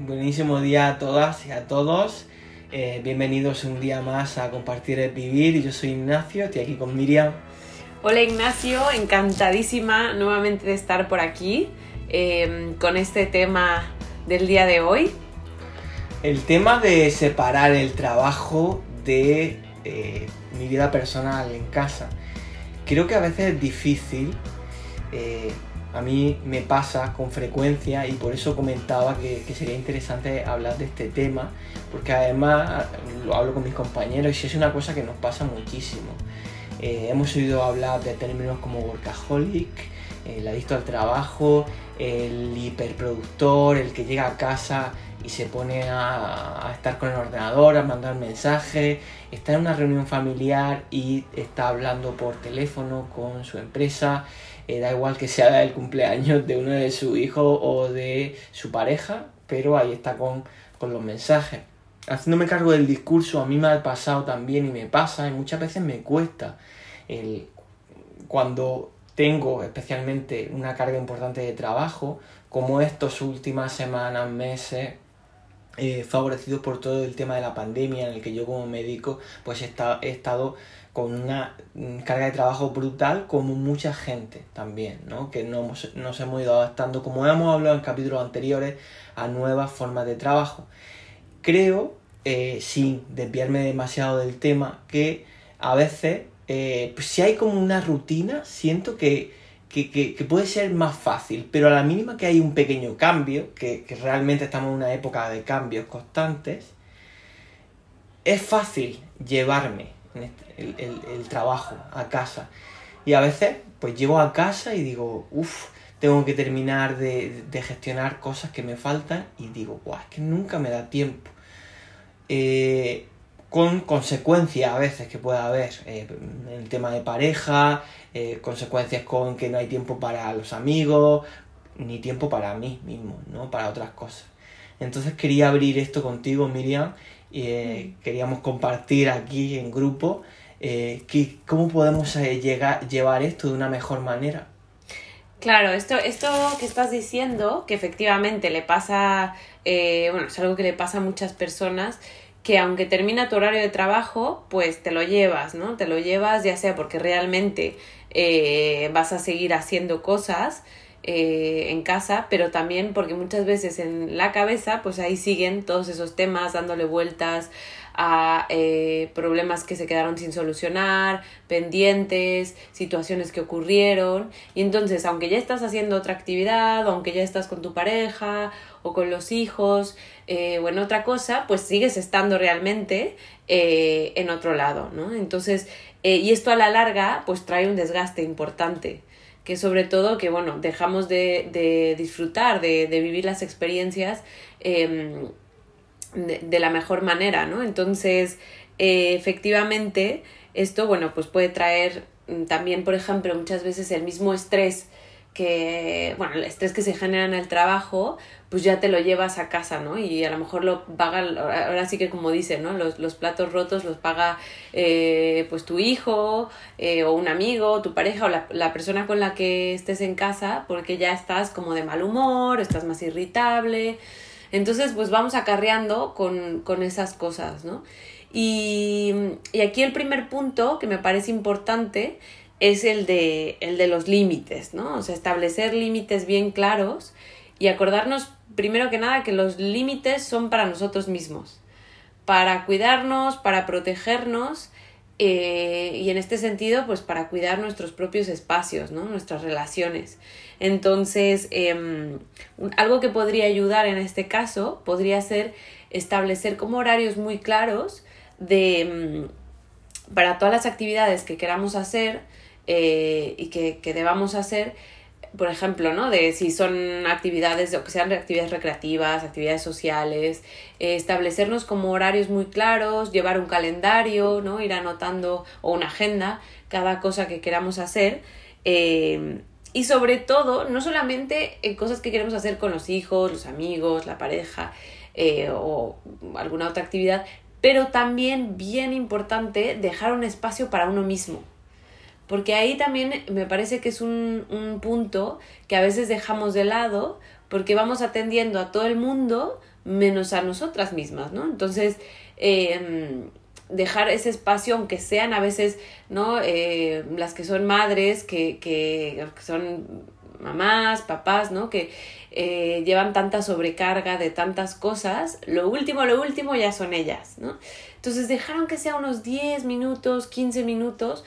Buenísimo día a todas y a todos. Eh, bienvenidos un día más a Compartir el Vivir. Yo soy Ignacio, estoy aquí con Miriam. Hola Ignacio, encantadísima nuevamente de estar por aquí eh, con este tema del día de hoy. El tema de separar el trabajo de eh, mi vida personal en casa. Creo que a veces es difícil a mí me pasa con frecuencia y por eso comentaba que, sería interesante hablar de este tema, porque además lo hablo con mis compañeros y es una cosa que nos pasa muchísimo. Eh, hemos oído hablar de términos como workaholic, el adicto al trabajo, el hiperproductor, el que llega a casa y se pone a, a, estar con el ordenador, a mandar mensajes, está en una reunión familiar y está hablando por teléfono con su empresa eh, da igual que sea el cumpleaños de uno de sus hijos o de su pareja, pero ahí está con, los mensajes. Haciéndome cargo del discurso, a mí me ha pasado también y me pasa, y muchas veces me cuesta el, cuando tengo especialmente una carga importante de trabajo, como estas últimas semanas, meses, eh, favorecidos por todo el tema de la pandemia en el que yo como médico pues he estado con una mm, carga de trabajo brutal como mucha gente también, ¿no? Que nos, nos hemos ido adaptando, como hemos hablado en capítulos anteriores, a nuevas formas de trabajo. Creo, eh, sin desviarme demasiado del tema, que a veces, eh, pues si hay como una rutina, siento que, puede ser más fácil, pero a la mínima que hay un pequeño cambio, que, que realmente estamos en una época de cambios constantes, es fácil llevarme este, el, trabajo a casa. Y a veces, pues llego a casa y digo, uff, tengo que terminar de, gestionar cosas que me faltan y digo, guau, es que nunca me da tiempo. Eh, con consecuencias a veces que pueda haber eh, el tema de pareja, eh, consecuencias con que no hay tiempo para los amigos, ni tiempo para mí mismo, ¿no? Para otras cosas. Entonces quería abrir esto contigo, Miriam, eh, queríamos compartir aquí en grupo eh, cómo podemos eh, llegar, llevar esto de una mejor manera. Claro, esto, esto que estás diciendo, que efectivamente le pasa, bueno, es algo que le pasa a muchas personas, que aunque termina tu horario de trabajo, pues te lo llevas, ¿no? Te lo llevas ya sea porque realmente vas a seguir haciendo cosas, eh, en casa, pero también porque muchas veces en la cabeza, pues ahí siguen todos esos temas dándole vueltas a eh, problemas que se quedaron sin solucionar, pendientes, situaciones que ocurrieron. Y entonces, aunque ya estás haciendo otra actividad, aunque ya estás con tu pareja o con los hijos eh, o en otra cosa, pues sigues estando realmente en otro lado, ¿no? Entonces, y esto a la larga, pues trae un desgaste importante que sobre todo que, bueno, dejamos de, de disfrutar, de, de, vivir las experiencias em, de, la mejor manera, ¿no? Entonces, eh, efectivamente, esto, bueno, pues puede traer mm, también, por ejemplo, muchas veces el mismo estrés que, bueno, el estrés que se genera en el trajo, pues ya te lo llevas a casa, ¿no? Y a lo mejor lo paga, ahora sí que como dicen, ¿no? Los, los platos rotos los paga eh, pues tu hijo eh, o un amigo, tu pareja o la, la, persona con la que estés en casa porque ya estás como de mal humor, estás más irritable. Entonces, pues vamos acarreando con, con esas cosas, ¿no? Y, y aquí el primer punto que me parece importante es el de, el de los límites, ¿no? O sea, establecer límites bien claros y acordarnos, primero que nada, que los límites son para nosotros mismos, para cuidarnos, para protegernos eh, y en este sentido, pues para cuidar nuestros propios espacios, ¿no? Nuestras relaciones. Entonces, em, algo que podría ayudar en este caso podría ser establecer como horarios muy claros de, em, para todas las actividades que queramos hacer, eh, y que, que, debamos hacer, por ejemplo, ¿no? De si son actividades, o que sean actividades recreativas, actividades sociales, eh, establecernos como horarios muy claros, llevar un calendario, ¿no? Ir anotando o una agenda cada cosa que queramos hacer. Eh, y sobre todo, no solamente en cosas que queremos hacer con los hijos, los amigos, la pareja o alguna otra actividad, pero también bien importante dejar un espacio para uno mismo porque ahí también me parece que es un, un punto que a veces dejamos de lado porque vamos atendiendo a todo el mundo, menos a nosotras mismas, ¿no? Entonces, em, dejar ese espacio, aunque sean a veces, ¿no? Eh, las que son madres, que, que, son mamás, papás, ¿no? Que eh, llevan tanta sobrecarga de tantas cosas, lo último, lo último ya son ellas, ¿no? Entonces dejaron que sea unos 10 minutos, 15 minutos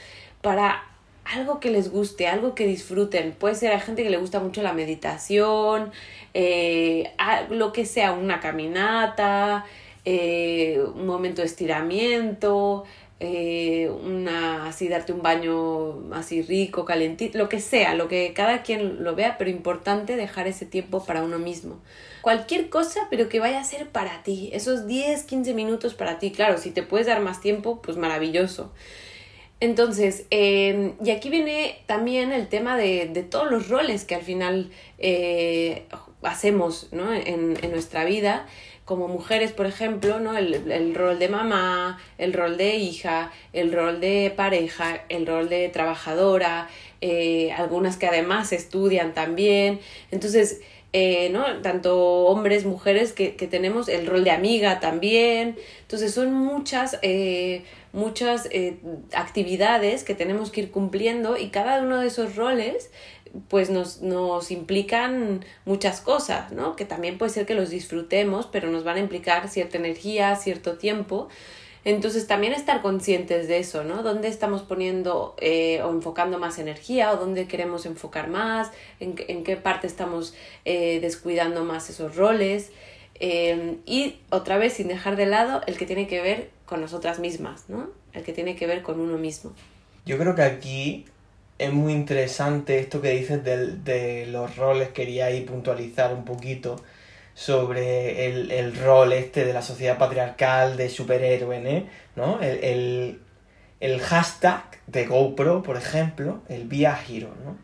para algo que les guste, algo que disfruten. Puede ser a gente que le gusta mucho la meditación, eh, lo que sea, una caminata, eh, un momento de estiramiento, eh, una así darte un baño así rico, calentito, lo que sea, lo que cada quien lo vea, pero importante dejar ese tiempo para uno mismo. Cualquier cosa, pero que vaya a ser para ti, esos 10, 15 minutos para ti, claro, si te puedes dar más tiempo, pues maravilloso. Entonces, em, y aquí viene también el tema de, de todos los roles que al final eh, hacemos ¿no? en, en nuestra vida como mujeres, por ejemplo, ¿no? El, rol de mamá, el rol de hija, el rol de pareja, el rol de trabajadora, eh, algunas que además estudian también. Entonces, eh, ¿no? Tanto hombres, mujeres que, tenemos el rol de amiga también. Entonces, son muchas, eh, muchas actividades que tenemos que ir cumpliendo y cada uno de esos roles pues nos, nos implican muchas cosas, ¿no? Que también puede ser que los disfrutemos, pero nos van a implicar cierta energía, cierto tiempo. Entonces también estar conscientes de eso, ¿no? ¿Dónde estamos poniendo eh, o enfocando más energía o dónde queremos enfocar más? ¿En, en qué parte estamos eh, descuidando más esos roles? Eh, y otra vez, sin dejar de lado, el que tiene que ver con nosotras mismas, ¿no? El que tiene que ver con uno mismo. Yo creo que aquí es muy interesante esto que dices de, los roles. Quería ahí puntualizar un poquito sobre el, rol este de la sociedad patriarcal de superhéroe, ¿no? El, hashtag de GoPro, por ejemplo, el Via Hero, ¿no?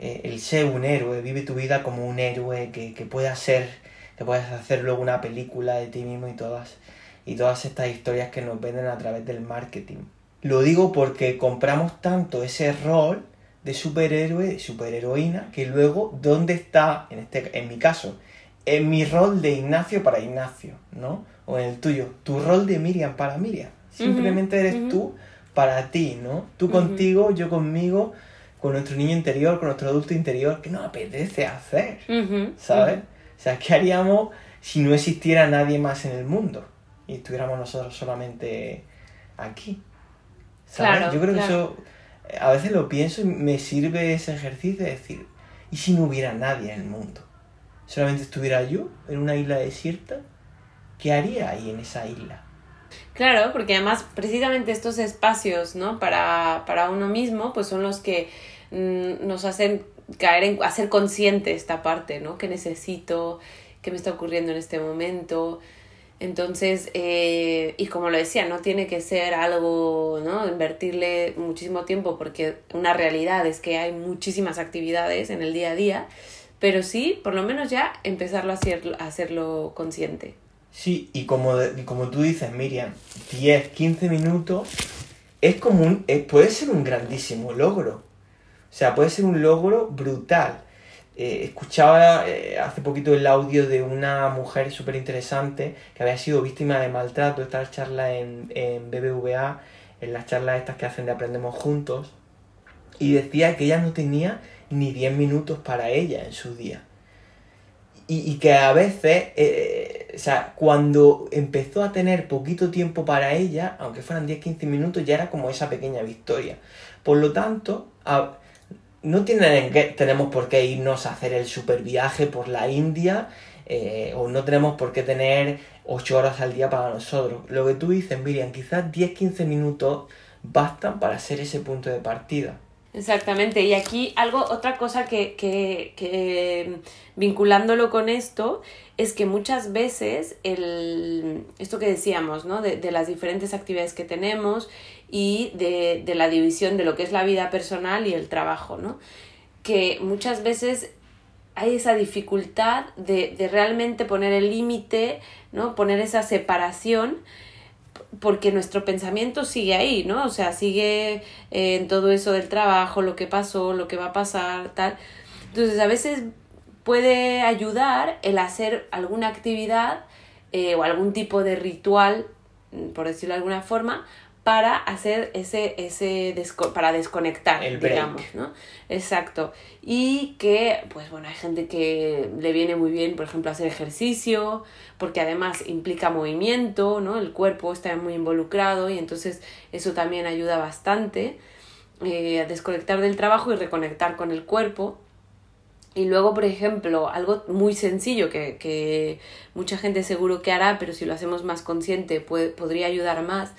Eh, el ser un héroe, vive tu vida como un héroe que, que puedas ser, que puedas hacer luego una película de ti mismo y todas, y todas estas historias que nos venden a través del marketing. Lo digo porque compramos tanto ese rol de superhéroe, de superheroína, que luego, ¿dónde está, en, este, en mi caso, en mi rol de Ignacio para Ignacio, ¿no? O en el tuyo, tu rol de Miriam para Miriam. Simplemente eres tú para ti, ¿no? Tú contigo, yo conmigo, con nuestro niño interior, con nuestro adulto interior, que nos apetece hacer, ¿sabes? O sea, ¿qué haríamos si no existiera nadie más en el mundo y estuviéramos nosotros solamente aquí? Yo creo que eso, a veces lo pienso y me sirve ese ejercicio de decir, ¿y si no hubiera nadie en el mundo? Solamente estuviera yo en una isla desierta, ¿qué haría ahí en esa isla? Claro, porque además precisamente estos espacios, ¿no? Para, para uno mismo, pues son los que mm, nos hacen caer en, hacer consciente esta parte, ¿no? Que necesito, qué me está ocurriendo en este momento, entonces, eh, y como lo decía, no tiene que ser algo, ¿no? Invertirle muchísimo tiempo porque una realidad es que hay muchísimas actividades en el día a día, pero sí, por lo menos ya empezarlo a, hacer, a hacerlo consciente. Sí, y como, como tú dices, Miriam, 10, 15 minutos es como un, puede ser un grandísimo logro. O sea, puede ser un logro brutal. Eh, escuchaba eh, hace poquito el audio de una mujer súper interesante que había sido víctima de maltrato, esta charla en, en BBVA, en las charlas estas que hacen de Aprendemos Juntos, y decía que ella no tenía ni 10 minutos para ella en su día. Y, que a veces, eh, o sea, cuando empezó a tener poquito tiempo para ella, aunque fueran 10-15 minutos, ya era como esa pequeña victoria. Por lo tanto, no tenemos por qué irnos a hacer el super viaje por la India eh, o no tenemos por qué tener 8 horas al día para nosotros. Lo que tú dices, Miriam, quizás 10-15 minutos bastan para ser ese punto de partida. Exactamente, y aquí algo, otra cosa que, que, que vinculándolo con esto, es que muchas veces el, esto que decíamos, ¿no? De, de las diferentes actividades que tenemos y de, de, la división de lo que es la vida personal y el trabajo, ¿no? Que muchas veces hay esa dificultad de, de realmente poner el límite, ¿no? Poner esa separación porque nuestro pensamiento sigue ahí, ¿no? O sea, sigue eh, en todo eso del trabajo, lo que pasó, lo que va a pasar, tal. Entonces, a veces puede ayudar el hacer alguna actividad eh, o algún tipo de ritual, por decirlo de alguna forma, para hacer ese, ese para desconectar, digamos, ¿no? Exacto. Y que, pues bueno, hay gente que le viene muy bien, por ejemplo, hacer ejercicio, porque además implica movimiento, ¿no? El cuerpo está muy involucrado y entonces eso también ayuda bastante eh, a desconectar del trabajo y reconectar con el cuerpo. Y luego, por ejemplo, algo muy sencillo que, que mucha gente seguro que hará, pero si lo hacemos más consciente puede, podría ayudar más,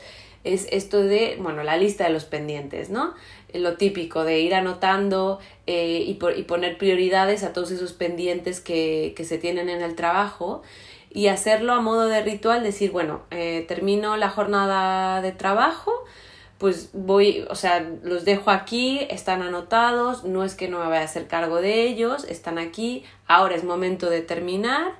es esto de, bueno, la lista de los pendientes, ¿no? Lo típico de ir anotando eh, y, y, poner prioridades a todos esos pendientes que, que, se tienen en el trabajo y hacerlo a modo de ritual, decir, bueno, eh, termino la jornada de trabajo, pues voy, o sea, los dejo aquí, están anotados, no es que no me vaya a hacer cargo de ellos, están aquí, ahora es momento de terminar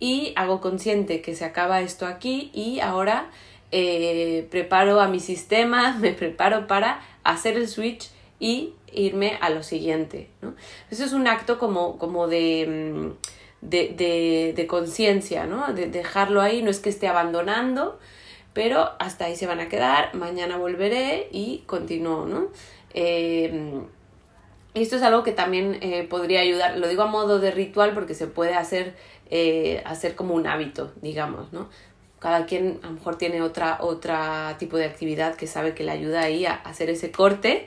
y hago consciente que se acaba esto aquí y ahora eh, preparo a mi sistema, me preparo para hacer el switch y irme a lo siguiente. ¿no? Eso es un acto como, como de, mm, de, de, de conciencia, ¿no? de dejarlo ahí, no es que esté abandonando, pero hasta ahí se van a quedar, mañana volveré y continúo. ¿no? Eh, esto es algo que también eh, podría ayudar, lo digo a modo de ritual porque se puede hacer, hacer como un hábito, digamos, ¿no? Cada quien a lo mejor tiene otra, otra tipo de actividad que sabe que le ayuda ahí a hacer ese corte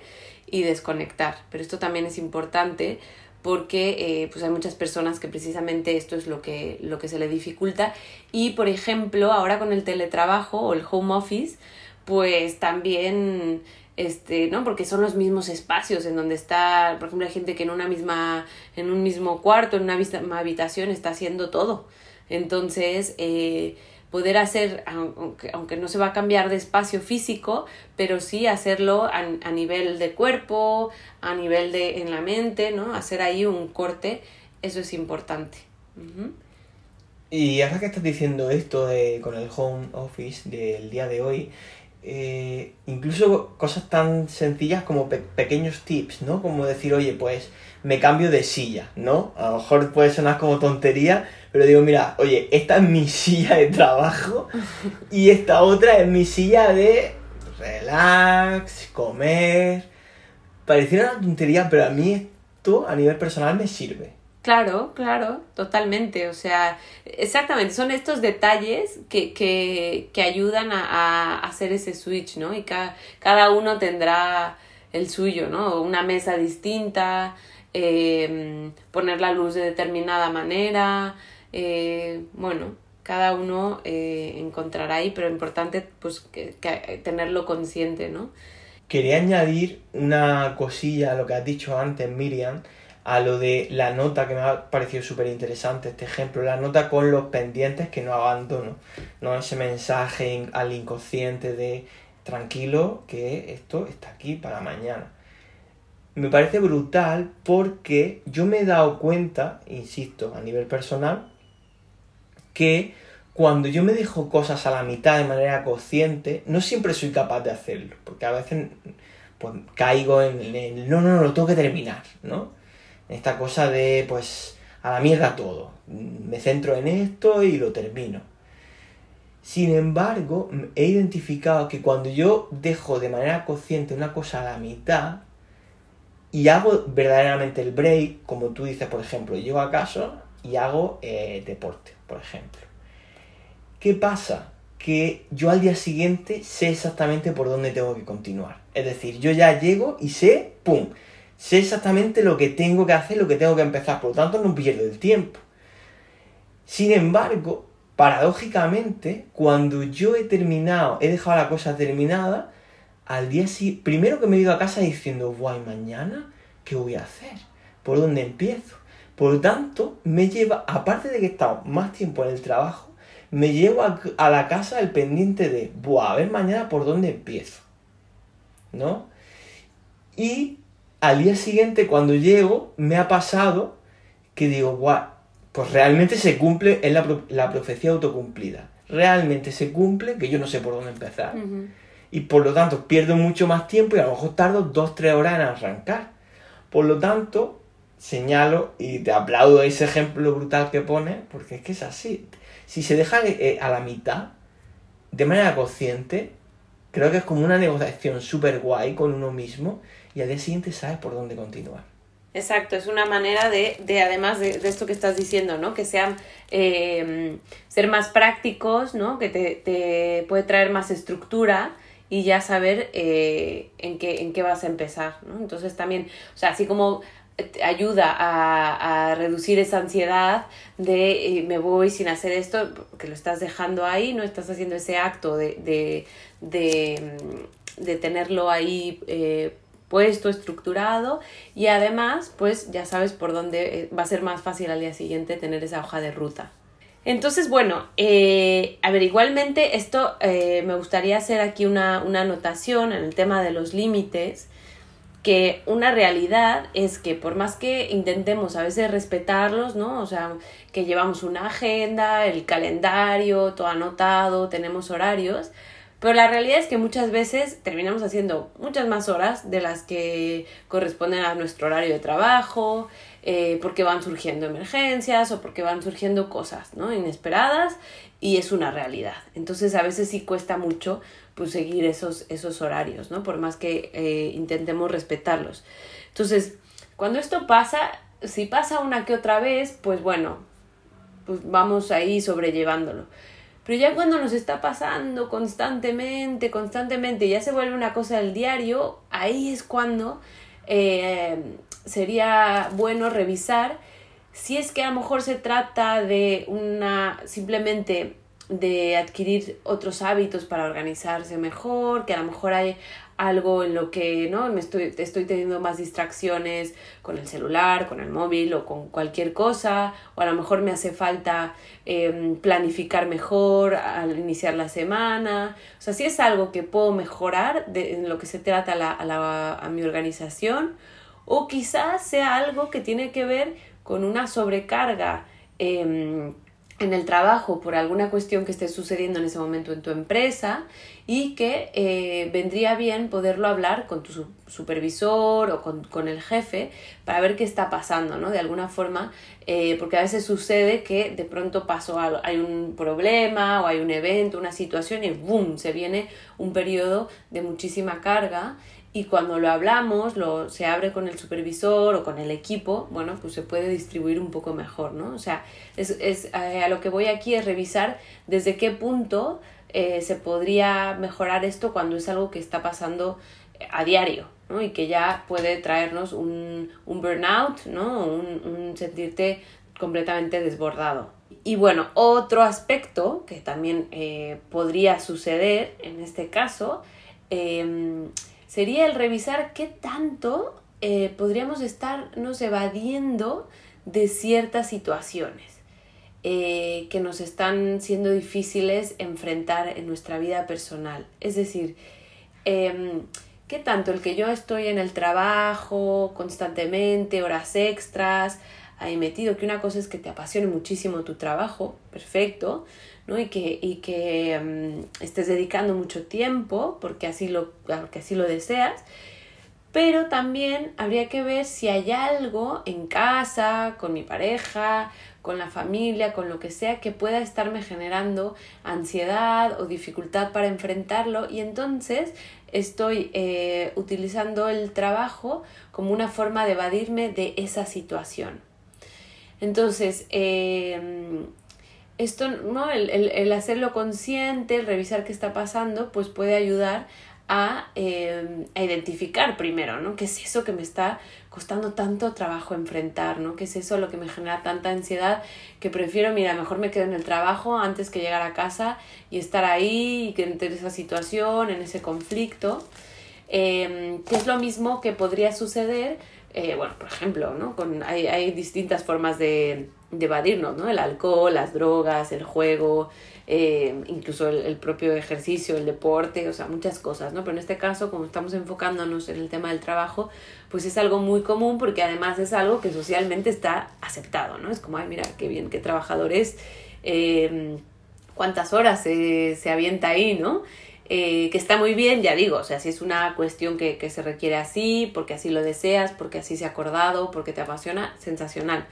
y desconectar. Pero esto también es importante porque eh, pues hay muchas personas que precisamente esto es lo que, lo que se le dificulta. Y por ejemplo, ahora con el teletrabajo o el home office, pues también este, ¿no? Porque son los mismos espacios en donde está, por ejemplo, hay gente que en una misma, en un mismo cuarto, en una misma habitación está haciendo todo. Entonces, eh, poder hacer, aunque, aunque, no se va a cambiar de espacio físico, pero sí hacerlo a, nivel de cuerpo, a nivel de en la mente, ¿no? Hacer ahí un corte, eso es importante. Y ahora que estás diciendo esto de, con el home office del día de hoy, eh, incluso cosas tan sencillas como pequeños tips, ¿no? Como decir, oye, pues me cambio de silla, ¿no? A lo mejor puede sonar como tontería, pero digo, mira, oye, esta es mi silla de trabajo y esta otra es mi silla de relax, comer. Pareciera una tontería, pero a mí esto a nivel personal me sirve. Claro, claro, totalmente. O sea, exactamente, son estos detalles que, que, que ayudan a, a, hacer ese switch, ¿no? Y cada, cada uno tendrá el suyo, ¿no? Una mesa distinta, eh, poner la luz de determinada manera, eh, bueno, cada uno eh, encontrará ahí, pero importante pues tenerlo consciente, ¿no? Quería añadir una cosilla a lo que has dicho antes, Miriam, a lo de la nota que me ha parecido súper interesante este ejemplo, la nota con los pendientes que no abandono, no ese mensaje al inconsciente de tranquilo que esto está aquí para mañana me parece brutal porque yo me he dado cuenta, insisto, a nivel personal, que cuando yo me dejo cosas a la mitad de manera consciente, no siempre soy capaz de hacerlo, porque a veces pues, caigo en el no, no, no, lo tengo que terminar, ¿no? Esta cosa de, pues, a la mierda todo. Me centro en esto y lo termino. Sin embargo, he identificado que cuando yo dejo de manera consciente una cosa a la mitad, y hago verdaderamente el break, como tú dices, por ejemplo, llego a casa y hago eh, deporte, por ejemplo. ¿Qué pasa? Que yo al día siguiente sé exactamente por dónde tengo que continuar. Es decir, yo ya llego y sé, ¡pum! Sé exactamente lo que tengo que hacer, lo que tengo que empezar, por lo tanto no pierdo el tiempo. Sin embargo, paradójicamente, cuando yo he terminado, he dejado la cosa terminada, al día siguiente, primero que me he ido a casa diciendo, guay, mañana, ¿qué voy a hacer? ¿Por dónde empiezo? Por tanto, me lleva, aparte de que he estado más tiempo en el trabajo, me llevo a, la casa el pendiente de, buah, a ver mañana por dónde empiezo. ¿No? Y al día siguiente, cuando llego, me ha pasado que digo, buah, pues realmente se cumple, es la, la profecía autocumplida. Realmente se cumple que yo no sé por dónde empezar y por lo tanto pierdo mucho más tiempo y a lo mejor tardo 2-3 horas en arrancar. Por lo tanto, señalo y te aplaudo ese ejemplo brutal que pone, porque es que es así. Si se deja eh, a la mitad, de manera consciente, creo que es como una negociación súper guay con uno mismo y al día siguiente sabes por dónde continuar. Exacto, es una manera de, de además de, esto que estás diciendo, ¿no? Que sean, em, ser más prácticos, ¿no? Que te, te, puede traer más estructura y ya saber eh, en, qué, en qué vas a empezar, ¿no? Entonces también, o sea, así como ayuda a, a, reducir esa ansiedad de eh, me voy sin hacer esto, que lo estás dejando ahí, no estás haciendo ese acto de, de, de, de tenerlo ahí eh, puesto, estructurado y además pues ya sabes por dónde va a ser más fácil al día siguiente tener esa hoja de ruta. Entonces, bueno, eh, a ver, igualmente esto eh, me gustaría hacer aquí una, una anotación en el tema de los límites, que una realidad es que por más que intentemos a veces respetarlos, ¿no? O sea, que llevamos una agenda, el calendario, todo anotado, tenemos horarios, pero la realidad es que muchas veces terminamos haciendo muchas más horas de las que corresponden a nuestro horario de trabajo, eh, porque van surgiendo emergencias o porque van surgiendo cosas ¿no? inesperadas y es una realidad. Entonces a veces sí cuesta mucho pues, seguir esos, esos horarios, ¿no? por más que eh, intentemos respetarlos. Entonces, cuando esto pasa, si pasa una que otra vez, pues bueno, pues vamos ahí sobrellevándolo. Pero ya cuando nos está pasando constantemente, constantemente, ya se vuelve una cosa del diario, ahí es cuando eh, sería bueno revisar si es que a lo mejor se trata de una simplemente de adquirir otros hábitos para organizarse mejor, que a lo mejor hay algo en lo que no me estoy, estoy teniendo más distracciones con el celular, con el móvil o con cualquier cosa, o a lo mejor me hace falta em, planificar mejor al iniciar la semana. O sea, si es algo que puedo mejorar de, en lo que se trata a, la, a, la, a mi organización, o quizás sea algo que tiene que ver con una sobrecarga. Eh, en el trabajo por alguna cuestión que esté sucediendo en ese momento en tu empresa y que eh, vendría bien poderlo hablar con tu supervisor o con, el jefe para ver qué está pasando, ¿no? De alguna forma, eh, porque a veces sucede que de pronto pasó algo, hay un problema o hay un evento, una situación y ¡boom! se viene un periodo de muchísima carga y cuando lo hablamos, lo, se abre con el supervisor o con el equipo, bueno, pues se puede distribuir un poco mejor, ¿no? O sea, es, es eh, a lo que voy aquí es revisar desde qué punto eh, se podría mejorar esto cuando es algo que está pasando eh, a diario, ¿no? Y que ya puede traernos un, un burnout, ¿no? Un, un sentirte completamente desbordado. Y bueno, otro aspecto que también podría suceder en este caso, eh, sería el revisar qué tanto eh, podríamos estarnos evadiendo de ciertas situaciones eh, que nos están siendo difíciles enfrentar en nuestra vida personal. Es decir, em, qué tanto el que yo estoy en el trabajo constantemente, horas extras, ahí metido, que una cosa es que te apasione muchísimo tu trabajo, perfecto, ¿no? Y que, y que mm, estés dedicando mucho tiempo porque así, lo, porque así lo deseas. Pero también habría que ver si hay algo en casa, con mi pareja, con la familia, con lo que sea, que pueda estarme generando ansiedad o dificultad para enfrentarlo. Y entonces estoy eh, utilizando el trabajo como una forma de evadirme de esa situación. Entonces, eh, esto, ¿no? El, el, el, hacerlo consciente, el revisar qué está pasando, pues puede ayudar a, eh, a, identificar primero, ¿no? ¿Qué es eso que me está costando tanto trabajo enfrentar, ¿no? ¿Qué es eso lo que me genera tanta ansiedad que prefiero, mira, mejor me quedo en el trabajo antes que llegar a casa y estar ahí y que en esa situación, en ese conflicto? Eh, que es lo mismo que podría suceder, eh, bueno, por ejemplo, ¿no? Con, hay, hay distintas formas de de evadirnos, ¿no? El alcohol, las drogas, el juego, eh, incluso el, propio ejercicio, el deporte, o sea, muchas cosas, ¿no? Pero en este caso, como estamos enfocándonos en el tema del trabajo, pues es algo muy común porque además es algo que socialmente está aceptado, ¿no? Es como, ay, mira, qué bien, qué trabajador es, eh, cuántas horas se, se avienta ahí, ¿no? Eh, que está muy bien, ya digo, o sea, si es una cuestión que, que, se requiere así, porque así lo deseas, porque así se ha acordado, porque te apasiona, sensacional.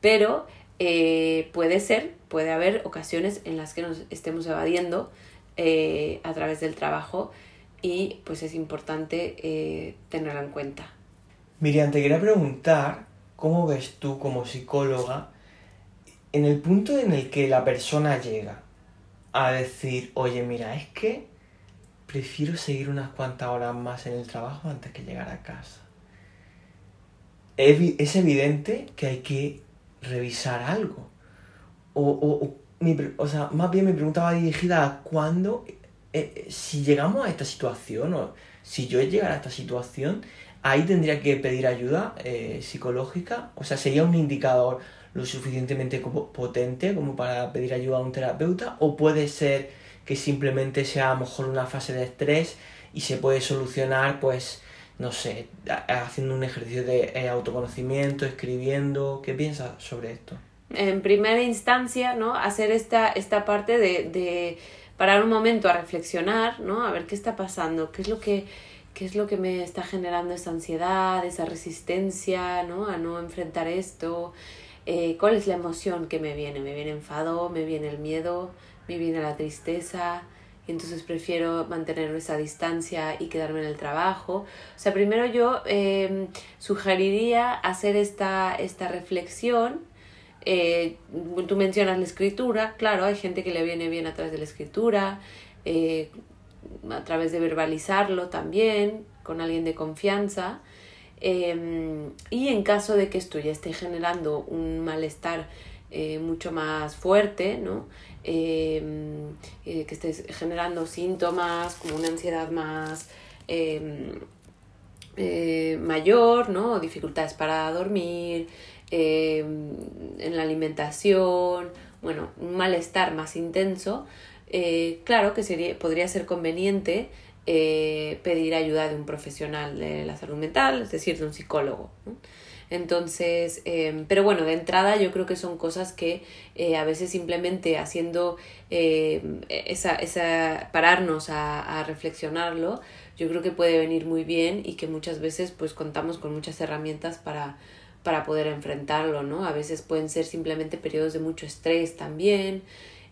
Pero eh, puede ser, puede haber ocasiones en las que nos estemos evadiendo eh, a través del trabajo y pues es importante tenerlo en cuenta. Miriam, te quería preguntar, ¿cómo ves tú como psicóloga en el punto en el que la persona llega a decir, oye, mira, es que prefiero seguir unas cuantas horas más en el trabajo antes que llegar a casa. Es evidente que hay que revisar algo. O, o, sea, más bien mi pregunta va dirigida a cuándo, eh, eh, si llegamos a esta situación, o si yo llegara a esta situación, ahí tendría que pedir ayuda eh, psicológica. O sea, sería un indicador lo suficientemente potente como para pedir ayuda a un terapeuta, o puede ser que simplemente sea a lo mejor una fase de estrés y se puede solucionar pues no sé, haciendo un ejercicio de eh, autoconocimiento, escribiendo, ¿qué piensas sobre esto? En primera instancia, ¿no? Hacer esta, esta parte de, de parar un momento a reflexionar, ¿no? A ver qué está pasando, qué es lo que, qué es lo que me está generando esa ansiedad, esa resistencia, ¿no? A no enfrentar esto, eh, cuál es la emoción que me viene, me viene enfado, me viene el miedo, me viene la tristeza y entonces prefiero mantener esa distancia y quedarme en el trabajo. O sea, primero yo em, sugeriría hacer esta, esta reflexión. Eh, tú mencionas la escritura, claro, hay gente que le viene bien a través de la escritura, eh, a través de verbalizarlo también, con alguien de confianza. Em, y en caso de que esto ya esté generando un malestar eh, mucho más fuerte, ¿no? Em, eh, que estés generando síntomas como una ansiedad más em, eh, mayor, ¿no? dificultades para dormir, em, en la alimentación, bueno, un malestar más intenso, eh, claro que sería, podría ser conveniente pedir ayuda de un profesional de la salud mental, es decir, de un psicólogo. Entonces, em, pero bueno, de entrada yo creo que son cosas que eh, a veces simplemente haciendo em, esa, esa, pararnos a, a, reflexionarlo, yo creo que puede venir muy bien y que muchas veces pues contamos con muchas herramientas para, para poder enfrentarlo, ¿no? A veces pueden ser simplemente periodos de mucho estrés también.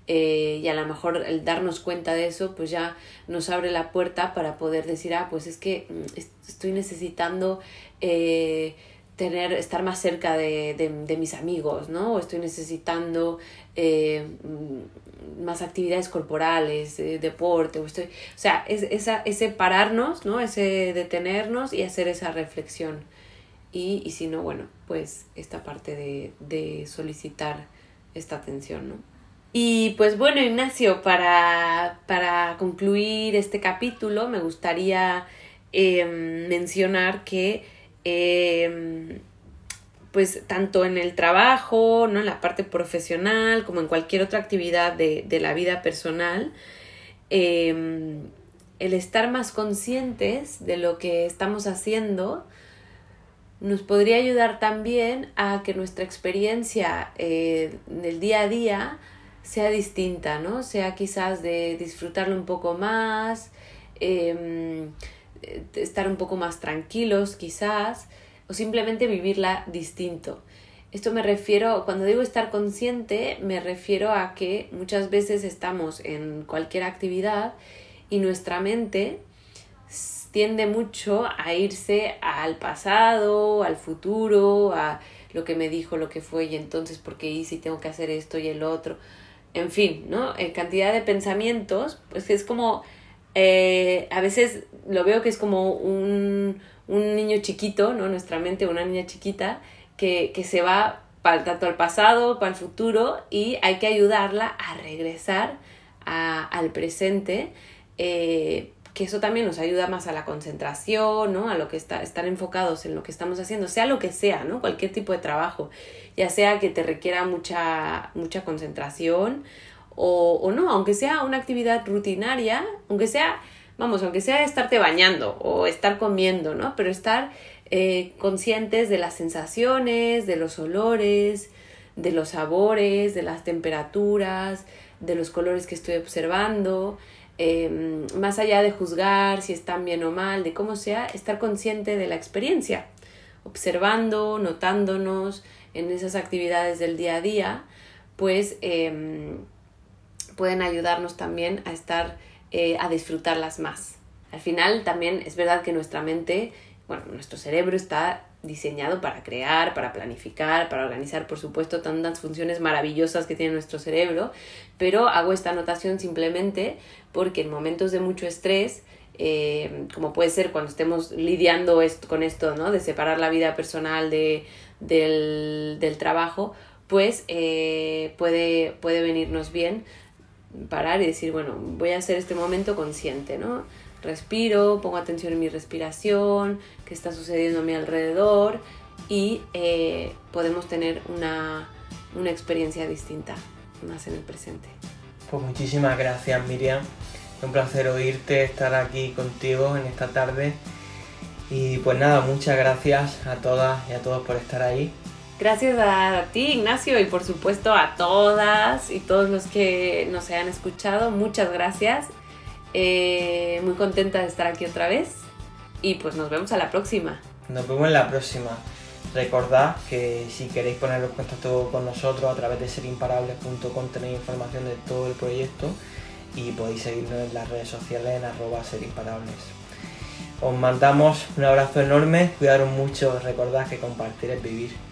Eh, y a lo mejor el darnos cuenta de eso pues ya nos abre la puerta para poder decir ah pues es que mm, estoy necesitando eh, tener, estar más cerca de, de, mis amigos, ¿no? O estoy necesitando eh, más actividades corporales, deporte, o estoy, o sea, es, esa, ese pararnos, ¿no? Ese detenernos y hacer esa reflexión. Y, y si no, bueno, pues esta parte de, de solicitar esta atención, ¿no? Y pues bueno, Ignacio, para, para concluir este capítulo, me gustaría eh, mencionar que Em, pues tanto en el trabajo, ¿no? en la parte profesional, como en cualquier otra actividad de, la vida personal, em, el estar más conscientes de lo que estamos haciendo nos podría ayudar también a que nuestra experiencia eh, del día a día sea distinta, ¿no? Sea quizás de disfrutarlo un poco más, eh, estar un poco más tranquilos quizás, o simplemente vivirla distinto. Esto me refiero, cuando digo estar consciente, me refiero a que muchas veces estamos en cualquier actividad y nuestra mente tiende mucho a irse al pasado, al futuro, a lo que me dijo, lo que fue y entonces por qué hice y tengo que hacer esto y el otro. En fin, ¿no? En cantidad de pensamientos, pues es como eh, a veces lo veo que es como un, un niño chiquito, ¿no? Nuestra mente, una niña chiquita, que, que se va para, tanto al pasado, para el futuro, y hay que ayudarla a regresar a, al presente, eh, que eso también nos ayuda más a la concentración, ¿no? A lo que está, estar enfocados en lo que estamos haciendo, sea lo que sea, ¿no? Cualquier tipo de trabajo, ya sea que te requiera mucha, mucha concentración o, o no, aunque sea una actividad rutinaria, aunque sea, vamos, aunque sea estarte bañando o estar comiendo, ¿no? Pero estar eh, conscientes de las sensaciones, de los olores, de los sabores, de las temperaturas, de los colores que estoy observando, em, más allá de juzgar si están bien o mal, de cómo sea, estar consciente de la experiencia, observando, notándonos en esas actividades del día a día, pues em, pueden ayudarnos también a estar, eh, a disfrutarlas más. Al final también es verdad que nuestra mente, bueno, nuestro cerebro está diseñado para crear, para planificar, para organizar, por supuesto, tantas funciones maravillosas que tiene nuestro cerebro, pero hago esta anotación simplemente porque en momentos de mucho estrés, eh, como puede ser cuando estemos lidiando con esto, ¿no? De separar la vida personal de, del, trabajo, pues eh, puede, puede venirnos bien parar y decir, bueno, voy a hacer este momento consciente, ¿no? respiro, pongo atención en mi respiración, qué está sucediendo a mi alrededor y eh, podemos tener una, una experiencia distinta más en el presente. Pues muchísimas gracias Miriam, un placer oírte, estar aquí contigo en esta tarde y pues nada, muchas gracias a todas y a todos por estar ahí. Gracias a ti, Ignacio, y por supuesto a todas y todos los que nos hayan escuchado. Muchas gracias eh, muy contenta de estar aquí otra vez y pues nos vemos a la próxima. Nos vemos en la próxima. Recordad que si queréis poneros en contacto con nosotros a través de serimparables.com tenéis información de todo el proyecto y podéis seguirnos en las redes sociales en arroba serimparables. Os mandamos un abrazo enorme, cuidaros mucho, recordad que compartir es vivir.